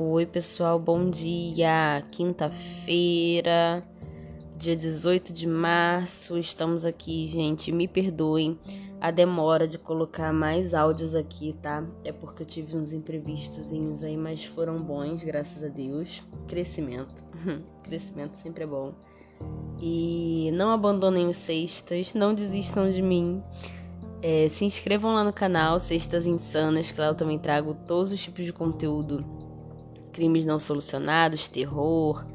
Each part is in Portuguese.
Oi, pessoal, bom dia. Quinta-feira, dia 18 de março. Estamos aqui, gente. Me perdoem a demora de colocar mais áudios aqui, tá? É porque eu tive uns imprevistozinhos aí, mas foram bons, graças a Deus. Crescimento. Crescimento sempre é bom. E não abandonem os sextas, não desistam de mim. É, se inscrevam lá no canal Sextas Insanas, que lá eu também trago todos os tipos de conteúdo crimes não solucionados, terror,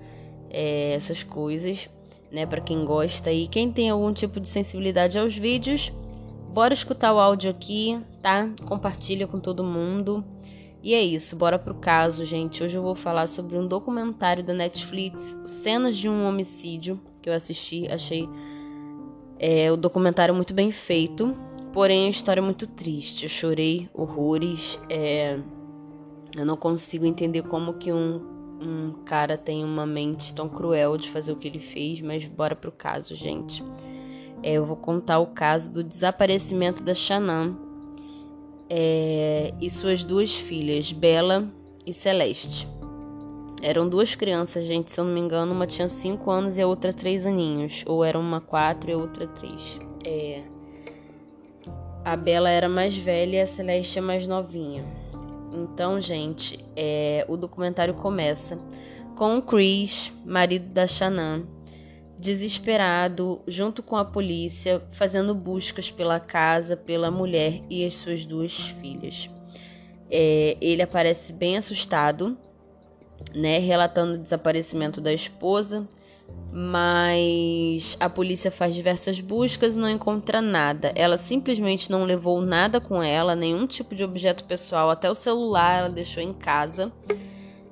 é, essas coisas, né? Para quem gosta e quem tem algum tipo de sensibilidade aos vídeos, bora escutar o áudio aqui, tá? Compartilha com todo mundo. E é isso, bora pro caso, gente. Hoje eu vou falar sobre um documentário da Netflix, Cenas de um Homicídio, que eu assisti, achei é, o documentário muito bem feito, porém a história é muito triste. Eu chorei horrores. É, eu não consigo entender como que um, um cara tem uma mente tão cruel de fazer o que ele fez, mas bora pro caso, gente. É, eu vou contar o caso do desaparecimento da Shannon é, e suas duas filhas, Bela e Celeste. Eram duas crianças, gente, se eu não me engano, uma tinha 5 anos e a outra 3 aninhos. Ou era uma 4 e a outra 3. É... A Bela era mais velha e a Celeste é mais novinha. Então, gente, é, o documentário começa com o Chris, marido da Shannon, desesperado, junto com a polícia, fazendo buscas pela casa, pela mulher e as suas duas filhas. É, ele aparece bem assustado, né, relatando o desaparecimento da esposa mas a polícia faz diversas buscas e não encontra nada. Ela simplesmente não levou nada com ela, nenhum tipo de objeto pessoal, até o celular ela deixou em casa,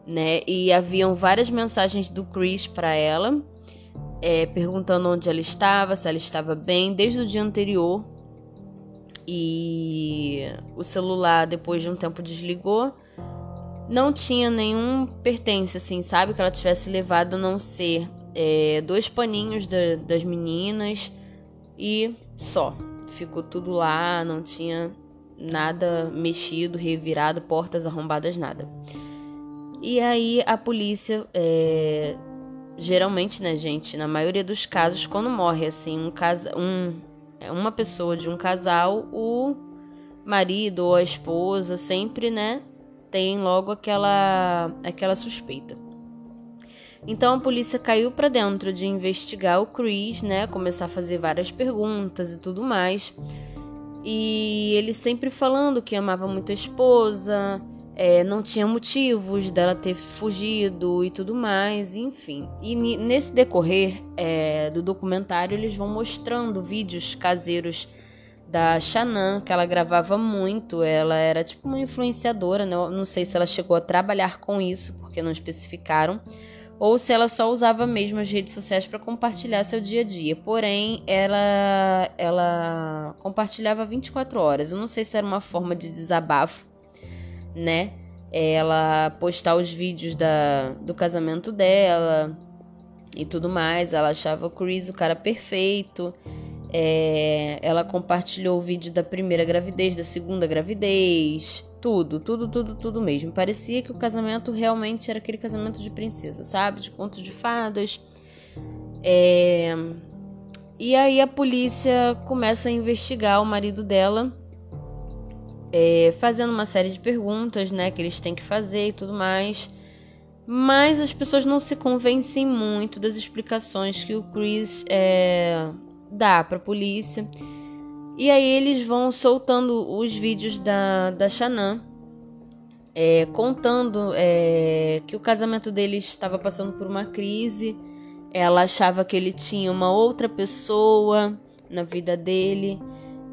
né? E haviam várias mensagens do Chris para ela, é, perguntando onde ela estava, se ela estava bem, desde o dia anterior. E o celular, depois de um tempo, desligou. Não tinha nenhum pertence, assim, sabe? Que ela tivesse levado a não ser é, dois paninhos da, das meninas e só. Ficou tudo lá, não tinha nada mexido, revirado, portas arrombadas, nada. E aí a polícia, é, geralmente, né, gente, na maioria dos casos, quando morre assim um casa, um, é, uma pessoa de um casal, o marido ou a esposa sempre, né, tem logo aquela aquela suspeita. Então a polícia caiu para dentro de investigar o Chris, né? Começar a fazer várias perguntas e tudo mais. E ele sempre falando que amava muito a esposa, é, não tinha motivos dela ter fugido e tudo mais, enfim. E nesse decorrer é, do documentário, eles vão mostrando vídeos caseiros da Shannon, que ela gravava muito. Ela era tipo uma influenciadora, né? não sei se ela chegou a trabalhar com isso, porque não especificaram ou se ela só usava mesmo as redes sociais para compartilhar seu dia a dia. Porém, ela ela compartilhava 24 horas. Eu não sei se era uma forma de desabafo, né? Ela postar os vídeos da, do casamento dela e tudo mais. Ela achava o Chris o cara perfeito. É, ela compartilhou o vídeo da primeira gravidez, da segunda gravidez, tudo, tudo, tudo, tudo mesmo. Parecia que o casamento realmente era aquele casamento de princesa, sabe? De contos de fadas. É... E aí a polícia começa a investigar o marido dela, é, fazendo uma série de perguntas, né, que eles têm que fazer e tudo mais. Mas as pessoas não se convencem muito das explicações que o Chris é, dá para a polícia. E aí eles vão soltando os vídeos da, da Shannon, é, contando é, que o casamento dele estava passando por uma crise. Ela achava que ele tinha uma outra pessoa na vida dele.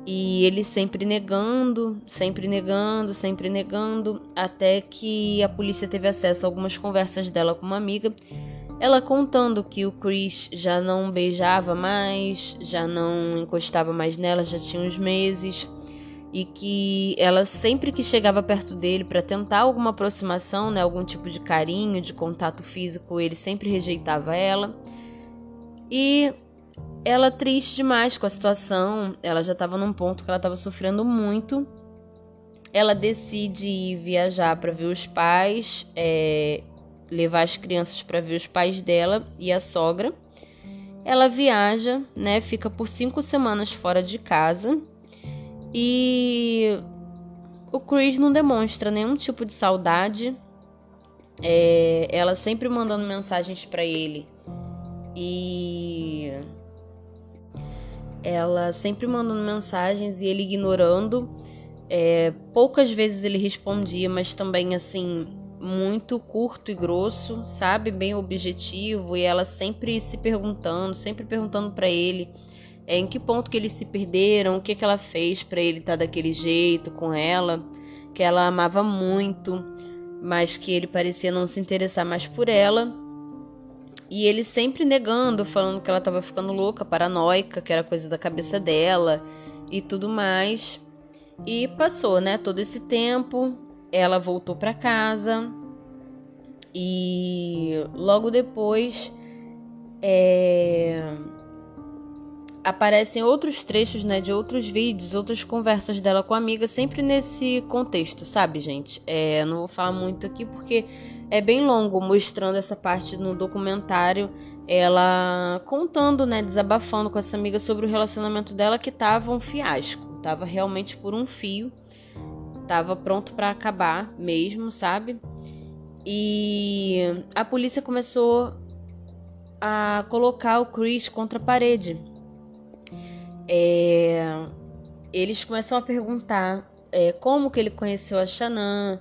E ele sempre negando, sempre negando, sempre negando, até que a polícia teve acesso a algumas conversas dela com uma amiga ela contando que o Chris já não beijava mais, já não encostava mais nela, já tinha uns meses, e que ela sempre que chegava perto dele para tentar alguma aproximação, né, algum tipo de carinho, de contato físico, ele sempre rejeitava ela. E ela triste demais com a situação, ela já estava num ponto que ela estava sofrendo muito. ela decide viajar para ver os pais, é, levar as crianças para ver os pais dela e a sogra. Ela viaja, né? Fica por cinco semanas fora de casa e o Chris não demonstra nenhum tipo de saudade. É, ela sempre mandando mensagens para ele e ela sempre mandando mensagens e ele ignorando. É, poucas vezes ele respondia, mas também assim, muito curto e grosso, sabe? Bem objetivo. E ela sempre se perguntando, sempre perguntando para ele é, em que ponto que eles se perderam, o que, que ela fez para ele estar tá daquele jeito com ela, que ela amava muito, mas que ele parecia não se interessar mais por ela. E ele sempre negando, falando que ela estava ficando louca, paranoica, que era coisa da cabeça dela e tudo mais. E passou, né? Todo esse tempo, ela voltou para casa e logo depois é... aparecem outros trechos, né, de outros vídeos, outras conversas dela com a amiga, sempre nesse contexto, sabe, gente? É, não vou falar muito aqui porque é bem longo, mostrando essa parte no documentário, ela contando, né, desabafando com essa amiga sobre o relacionamento dela que tava um fiasco, tava realmente por um fio, tava pronto para acabar mesmo, sabe? E a polícia começou a colocar o Chris contra a parede. É, eles começam a perguntar é, como que ele conheceu a Shannon,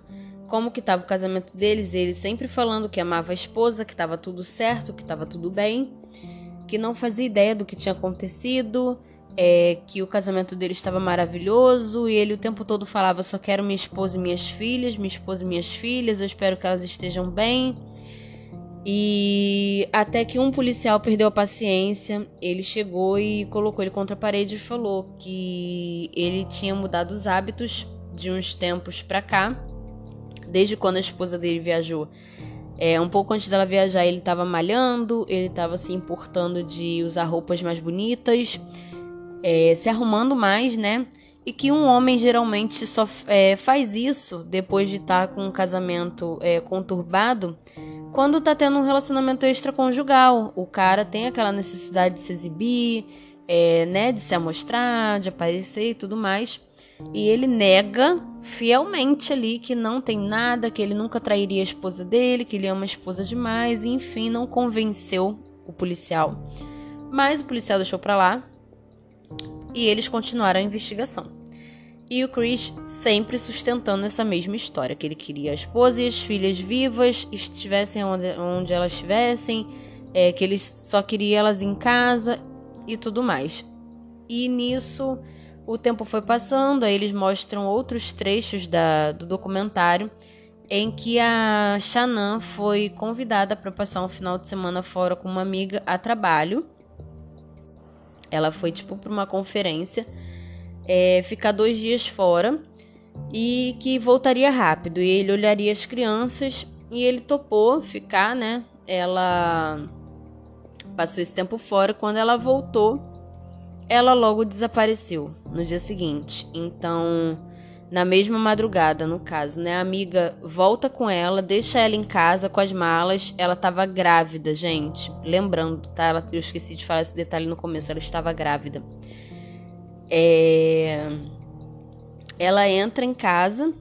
como que estava o casamento deles, ele sempre falando que amava a esposa, que estava tudo certo, que estava tudo bem, que não fazia ideia do que tinha acontecido, é, que o casamento dele estava maravilhoso e ele o tempo todo falava: só quero minha esposa e minhas filhas, minha esposa e minhas filhas, eu espero que elas estejam bem. E até que um policial perdeu a paciência, ele chegou e colocou ele contra a parede e falou que ele tinha mudado os hábitos de uns tempos para cá desde quando a esposa dele viajou. É, um pouco antes dela viajar, ele estava malhando, ele estava se importando de usar roupas mais bonitas, é, se arrumando mais, né? E que um homem geralmente só é, faz isso depois de estar tá com um casamento é, conturbado quando está tendo um relacionamento extraconjugal. O cara tem aquela necessidade de se exibir, é, né? De se amostrar, de aparecer e tudo mais. E ele nega fielmente ali que não tem nada, que ele nunca trairia a esposa dele, que ele ama a esposa demais, e enfim, não convenceu o policial. Mas o policial deixou para lá e eles continuaram a investigação. E o Chris sempre sustentando essa mesma história, que ele queria a esposa e as filhas vivas, estivessem onde, onde elas estivessem, é, que ele só queria elas em casa e tudo mais. E nisso o tempo foi passando, aí eles mostram outros trechos da, do documentário em que a Shannon foi convidada para passar um final de semana fora com uma amiga a trabalho. Ela foi tipo para uma conferência, é, ficar dois dias fora e que voltaria rápido. E ele olharia as crianças e ele topou ficar, né? Ela passou esse tempo fora. Quando ela voltou, ela logo desapareceu no dia seguinte. Então, na mesma madrugada, no caso, né? A amiga volta com ela, deixa ela em casa com as malas. Ela estava grávida, gente. Lembrando, tá? Ela, eu esqueci de falar esse detalhe no começo. Ela estava grávida. É... Ela entra em casa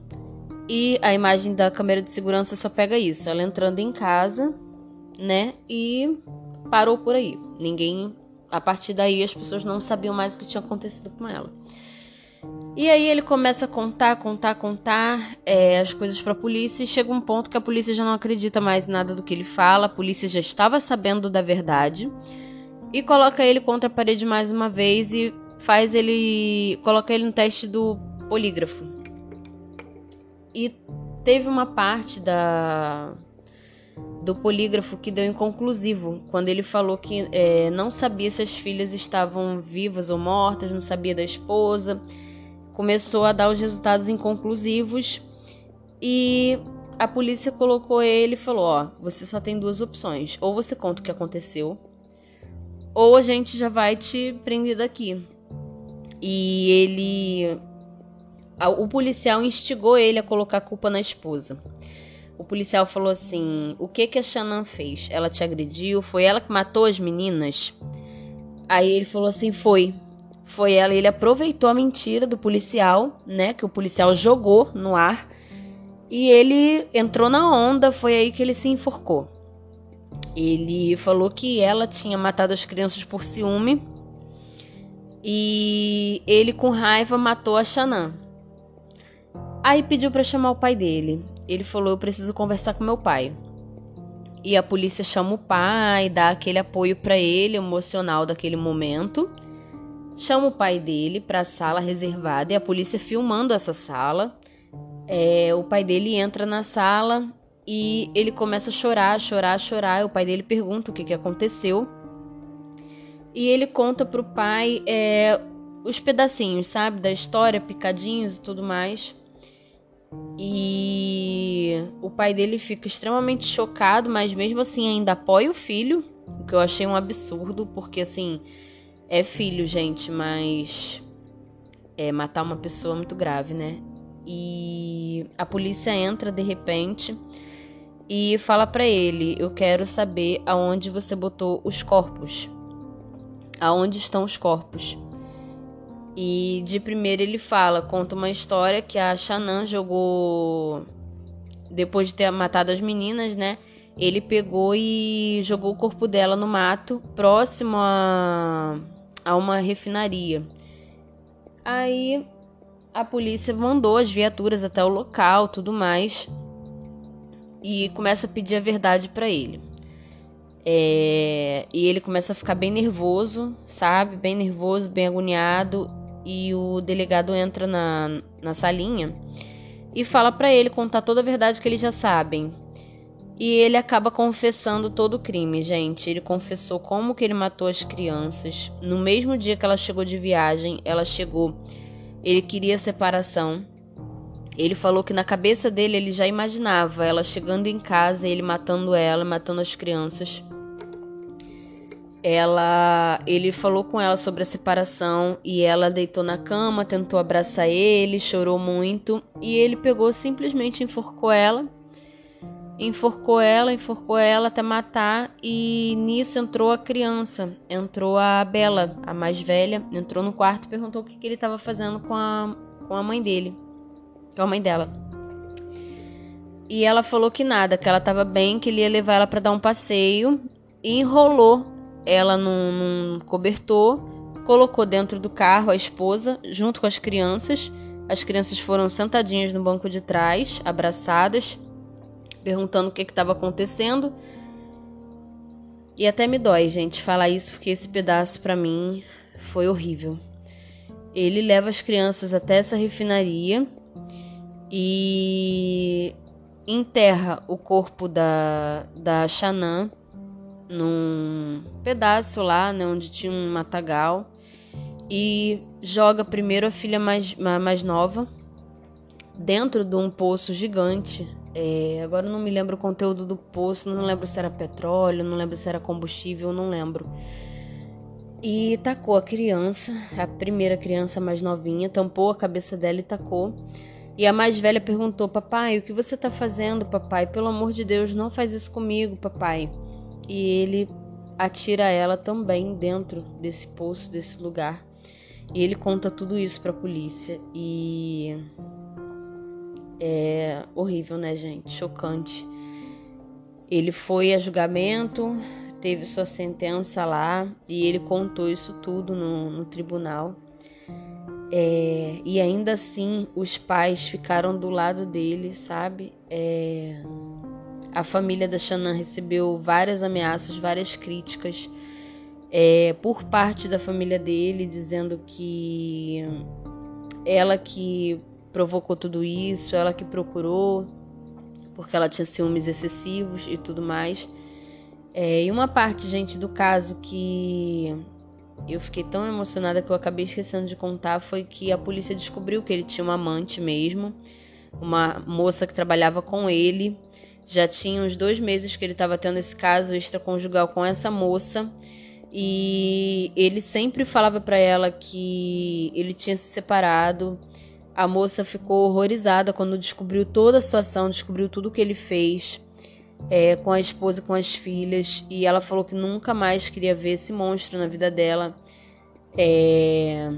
e a imagem da câmera de segurança só pega isso. Ela entrando em casa, né? E parou por aí. Ninguém a partir daí as pessoas não sabiam mais o que tinha acontecido com ela. E aí ele começa a contar, contar, contar é, as coisas para a polícia e chega um ponto que a polícia já não acredita mais nada do que ele fala, a polícia já estava sabendo da verdade e coloca ele contra a parede mais uma vez e faz ele coloca ele no teste do polígrafo. E teve uma parte da do polígrafo que deu inconclusivo, quando ele falou que é, não sabia se as filhas estavam vivas ou mortas, não sabia da esposa. Começou a dar os resultados inconclusivos e a polícia colocou ele e falou: Ó, você só tem duas opções. Ou você conta o que aconteceu, ou a gente já vai te prender daqui. E ele o policial instigou ele a colocar a culpa na esposa. O policial falou assim: O que que a Shannon fez? Ela te agrediu? Foi ela que matou as meninas? Aí ele falou assim: Foi. Foi ela. Ele aproveitou a mentira do policial, né? Que o policial jogou no ar. E ele entrou na onda. Foi aí que ele se enforcou. Ele falou que ela tinha matado as crianças por ciúme. E ele, com raiva, matou a Shannon. Aí pediu para chamar o pai dele. Ele falou: Eu preciso conversar com meu pai. E a polícia chama o pai, dá aquele apoio para ele, emocional daquele momento. Chama o pai dele para a sala reservada e a polícia filmando essa sala. É, o pai dele entra na sala e ele começa a chorar, chorar, chorar. O pai dele pergunta o que, que aconteceu. E ele conta pro pai é, os pedacinhos, sabe, da história, picadinhos e tudo mais. E o pai dele fica extremamente chocado, mas mesmo assim ainda apoia o filho, o que eu achei um absurdo, porque assim, é filho, gente, mas é matar uma pessoa é muito grave, né? E a polícia entra de repente e fala para ele: "Eu quero saber aonde você botou os corpos. Aonde estão os corpos?" E de primeiro ele fala, conta uma história que a Shannon jogou depois de ter matado as meninas, né? Ele pegou e jogou o corpo dela no mato, próximo a, a uma refinaria. Aí a polícia mandou as viaturas até o local, tudo mais, e começa a pedir a verdade para ele. É, e ele começa a ficar bem nervoso, sabe? Bem nervoso, bem agoniado e o delegado entra na, na salinha e fala para ele contar toda a verdade que eles já sabem. E ele acaba confessando todo o crime, gente. Ele confessou como que ele matou as crianças. No mesmo dia que ela chegou de viagem, ela chegou. Ele queria separação. Ele falou que na cabeça dele ele já imaginava ela chegando em casa, ele matando ela, matando as crianças ela ele falou com ela sobre a separação e ela deitou na cama, tentou abraçar ele, chorou muito e ele pegou simplesmente enforcou ela. Enforcou ela, enforcou ela até matar e nisso entrou a criança, entrou a Bela, a mais velha, entrou no quarto e perguntou o que, que ele estava fazendo com a, com a mãe dele, com a mãe dela. E ela falou que nada, que ela estava bem, que ele ia levar ela para dar um passeio e enrolou ela num, num cobertor, colocou dentro do carro a esposa, junto com as crianças. As crianças foram sentadinhas no banco de trás, abraçadas, perguntando o que estava acontecendo. E até me dói, gente, falar isso porque esse pedaço para mim foi horrível. Ele leva as crianças até essa refinaria e enterra o corpo da, da Xanã num pedaço lá, né, onde tinha um matagal, e joga primeiro a filha mais, mais nova dentro de um poço gigante. É, agora eu não me lembro o conteúdo do poço, não lembro se era petróleo, não lembro se era combustível, não lembro. E tacou a criança, a primeira criança mais novinha, tampou a cabeça dela e tacou. E a mais velha perguntou: Papai, o que você está fazendo, papai? Pelo amor de Deus, não faz isso comigo, papai e ele atira ela também dentro desse poço, desse lugar. E ele conta tudo isso para a polícia e é horrível, né, gente? Chocante. Ele foi a julgamento, teve sua sentença lá e ele contou isso tudo no, no tribunal. É, e ainda assim, os pais ficaram do lado dele, sabe? É, a família da Shannon recebeu várias ameaças, várias críticas é, por parte da família dele, dizendo que ela que provocou tudo isso, ela que procurou, porque ela tinha ciúmes excessivos e tudo mais. É, e uma parte, gente, do caso que eu fiquei tão emocionada que eu acabei esquecendo de contar foi que a polícia descobriu que ele tinha uma amante mesmo, uma moça que trabalhava com ele já tinha uns dois meses que ele estava tendo esse caso extraconjugal com essa moça. E ele sempre falava para ela que ele tinha se separado. A moça ficou horrorizada quando descobriu toda a situação, descobriu tudo que ele fez é, com a esposa, com as filhas, e ela falou que nunca mais queria ver esse monstro na vida dela. É...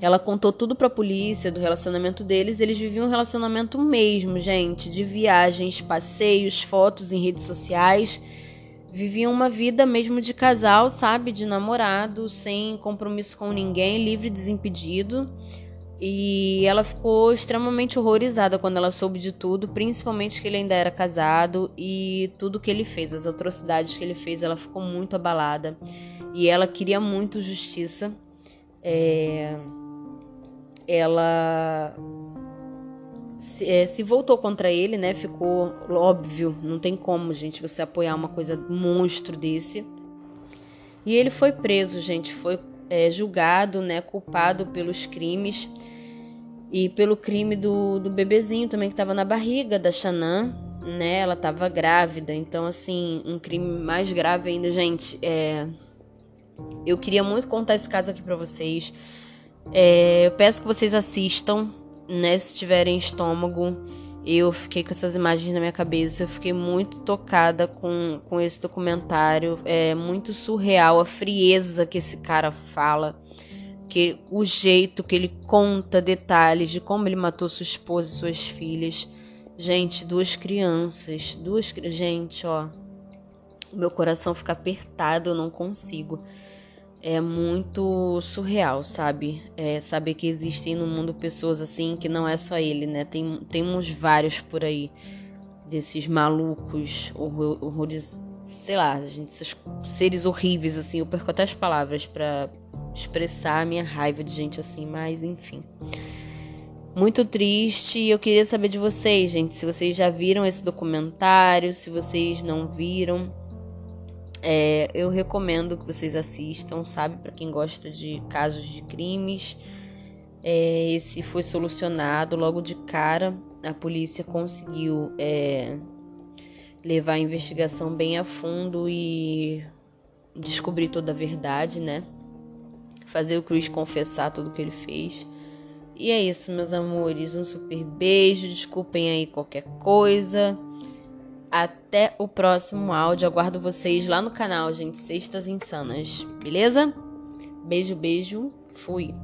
Ela contou tudo pra polícia do relacionamento deles. Eles viviam um relacionamento mesmo, gente, de viagens, passeios, fotos em redes sociais. Viviam uma vida mesmo de casal, sabe? De namorado, sem compromisso com ninguém, livre e desimpedido. E ela ficou extremamente horrorizada quando ela soube de tudo, principalmente que ele ainda era casado e tudo que ele fez, as atrocidades que ele fez, ela ficou muito abalada. E ela queria muito justiça. É... Ela se, é, se, voltou contra ele, né? Ficou óbvio, não tem como, gente, você apoiar uma coisa monstro desse. E ele foi preso, gente, foi é, julgado, né, culpado pelos crimes e pelo crime do, do bebezinho também que estava na barriga da Xanã, né? Ela estava grávida, então assim, um crime mais grave ainda, gente. É... Eu queria muito contar esse caso aqui para vocês. É... Eu peço que vocês assistam, né? Se tiverem estômago. Eu fiquei com essas imagens na minha cabeça, eu fiquei muito tocada com, com esse documentário. É muito surreal a frieza que esse cara fala, que o jeito que ele conta detalhes de como ele matou sua esposa e suas filhas. Gente, duas crianças, duas gente, ó. Meu coração fica apertado, eu não consigo é muito surreal, sabe? É saber que existem no mundo pessoas assim, que não é só ele, né? Tem, tem uns vários por aí, desses malucos, horrores, sei lá, gente, esses seres horríveis, assim. Eu perco até as palavras para expressar a minha raiva de gente assim, mas enfim. Muito triste eu queria saber de vocês, gente, se vocês já viram esse documentário, se vocês não viram. É, eu recomendo que vocês assistam, sabe? Para quem gosta de casos de crimes. É, esse foi solucionado logo de cara. A polícia conseguiu é, levar a investigação bem a fundo e descobrir toda a verdade, né? Fazer o Chris confessar tudo que ele fez. E é isso, meus amores. Um super beijo. Desculpem aí qualquer coisa. Até o próximo áudio. Aguardo vocês lá no canal, gente. Sextas Insanas. Beleza? Beijo, beijo. Fui.